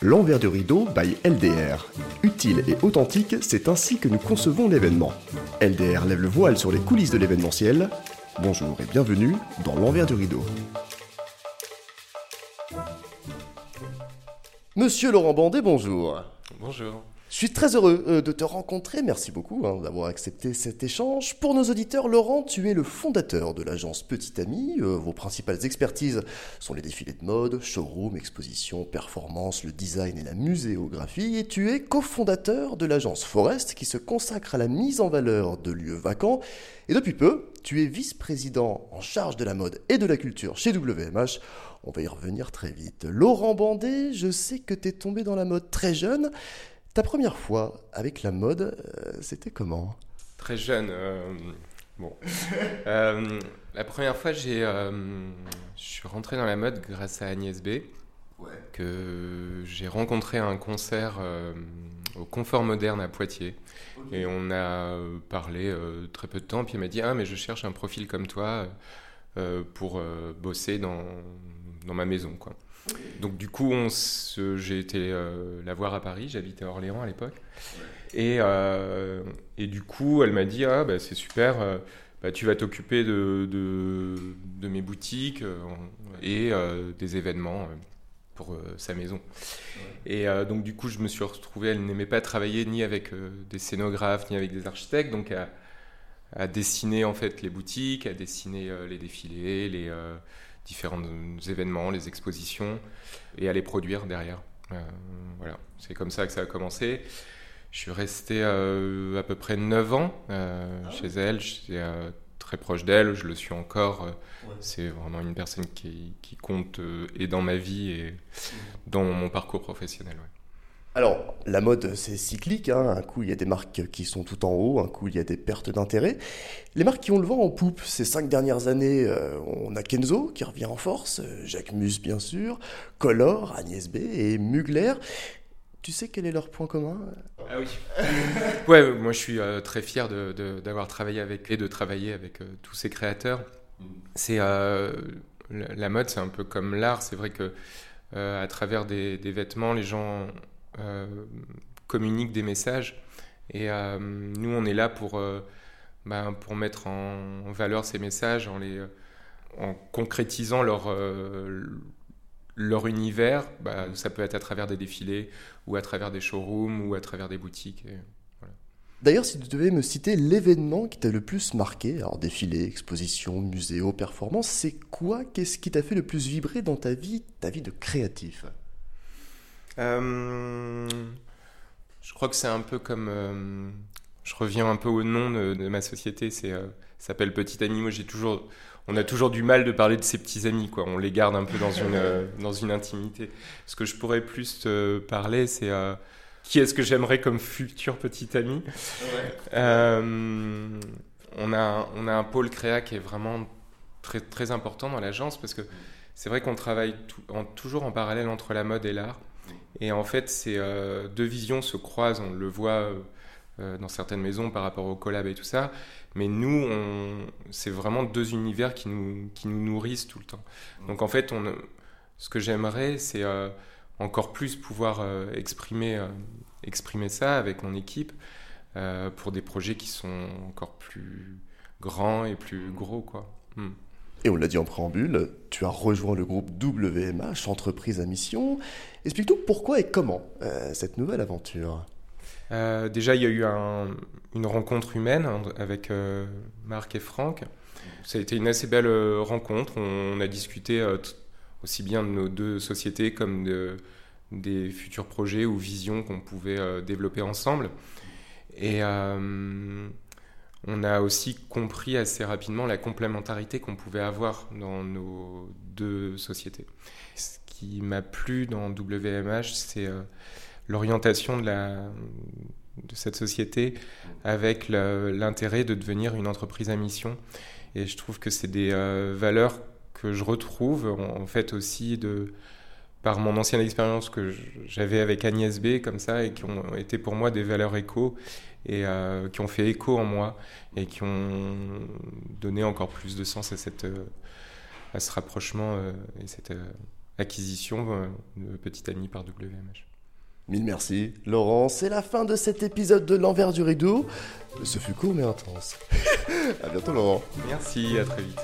L'envers du rideau by LDR. Utile et authentique, c'est ainsi que nous concevons l'événement. LDR lève le voile sur les coulisses de l'événementiel. Bonjour et bienvenue dans l'envers du rideau. Monsieur Laurent Bandet, bonjour. Bonjour. Je suis très heureux euh, de te rencontrer. Merci beaucoup hein, d'avoir accepté cet échange. Pour nos auditeurs, Laurent, tu es le fondateur de l'agence Petit Ami. Euh, vos principales expertises sont les défilés de mode, showroom, exposition, performance, le design et la muséographie. Et tu es cofondateur de l'agence Forest qui se consacre à la mise en valeur de lieux vacants. Et depuis peu, tu es vice-président en charge de la mode et de la culture chez WMH. On va y revenir très vite. Laurent Bandet, je sais que tu es tombé dans la mode très jeune. Ta première fois avec la mode, euh, c'était comment? Très jeune. Euh, bon. Euh, la première fois, j'ai, je suis rentré dans la mode grâce à Agnès B. Que j'ai rencontré à un concert au Confort Moderne à Poitiers. Et on a parlé très peu de temps. Puis elle m'a dit Ah, mais je cherche un profil comme toi pour bosser dans, dans ma maison. Quoi. Donc du coup, j'ai été euh, la voir à Paris, j'habitais à Orléans à l'époque. Et, euh, et, du coup, elle m'a dit, ah bah, c'est super, euh, bah, tu vas t'occuper de, de, mes boutiques et des événements pour sa maison. Et donc du coup, je me suis retrouvé, elle n'aimait pas travailler ni avec des scénographes, ni avec des architectes, donc à, à, dessiner en fait les boutiques, à dessiner les défilés, les différents événements, les expositions, et à les produire derrière. Euh, voilà, c'est comme ça que ça a commencé. Je suis resté euh, à peu près 9 ans euh, ah chez elle, j'étais très proche d'elle, je le suis encore. C'est vraiment une personne qui, qui compte et dans ma vie et dans mon parcours professionnel. Alors, la mode, c'est cyclique. Hein. Un coup, il y a des marques qui sont tout en haut, un coup, il y a des pertes d'intérêt. Les marques qui ont le vent en poupe ces cinq dernières années, euh, on a Kenzo qui revient en force, euh, Jacques Mus, bien sûr, Color, Agnès B et Mugler. Tu sais quel est leur point commun? Ah oui. ouais, moi je suis euh, très fier d'avoir travaillé avec et de travailler avec tous ces créateurs. C'est la mode, c'est un peu comme l'art. C'est vrai que à travers des, vêtements, les gens euh, communiquent des messages. Et euh, nous, on est là pour, euh, ben, pour mettre en, valeur ces messages en, les, en concrétisant leur, leur univers. Bah, ça peut être à travers des défilés, ou à travers des showrooms, ou à travers des boutiques. D'ailleurs, si tu devais me citer l'événement qui t'a le plus marqué, alors défilé, exposition, muséo, performance, c'est quoi? Qu'est-ce qui t'a fait le plus vibrer dans ta vie, ta vie de créatif? euh, je crois que c'est un peu comme. Euh, je reviens un peu au nom de, ma société. C'est euh, s'appelle Petit Ami. j'ai toujours. On a toujours du mal de parler de ses petits amis, quoi. On les garde un peu dans une, dans une intimité. Ce que je pourrais plus te parler, c'est qui est-ce que j'aimerais comme futur petit ami? On, a, on a un pôle créa qui est vraiment très, très important dans l'agence parce que c'est vrai qu'on travaille en, toujours en parallèle entre la mode et l'art. Et en fait, ces euh, deux visions se croisent. On le voit euh, euh, dans certaines maisons par rapport au collab et tout ça. Mais nous, c'est vraiment deux univers qui nous, qui nous nourrissent tout le temps. Donc en fait, ce que j'aimerais, c'est encore plus pouvoir exprimer, exprimer ça avec mon équipe pour des projets qui sont encore plus grands et plus gros. Quoi. Hmm. Et on l'a dit en préambule, tu as rejoint le groupe WMH, entreprise à mission. Explique-nous pourquoi et comment euh, cette nouvelle aventure. Euh, déjà, il y a eu une rencontre humaine avec euh, Marc et Franck. Ça a été une assez belle rencontre. On, a discuté aussi bien de nos deux sociétés comme de, des futurs projets ou visions qu'on pouvait développer ensemble. Et on a aussi compris assez rapidement la complémentarité qu'on pouvait avoir dans nos deux sociétés. Ce qui m'a plu dans WMH, c'est euh, l'orientation de, cette société avec l'intérêt de devenir une entreprise à mission. Et je trouve que c'est des euh, valeurs que je retrouve en, fait aussi de, par mon ancienne expérience que j'avais avec Agnès B, comme ça, et qui ont été pour moi des valeurs écho, et euh, qui ont fait écho en moi, et qui ont donné encore plus de sens à, cette, euh, à ce rapprochement euh, et cette acquisition de Petite Amie par WMH. Mille merci. Laurent, c'est la fin de cet épisode de l'envers du rideau. Ce fut court mais intense. à bientôt Laurent. Merci, à très vite.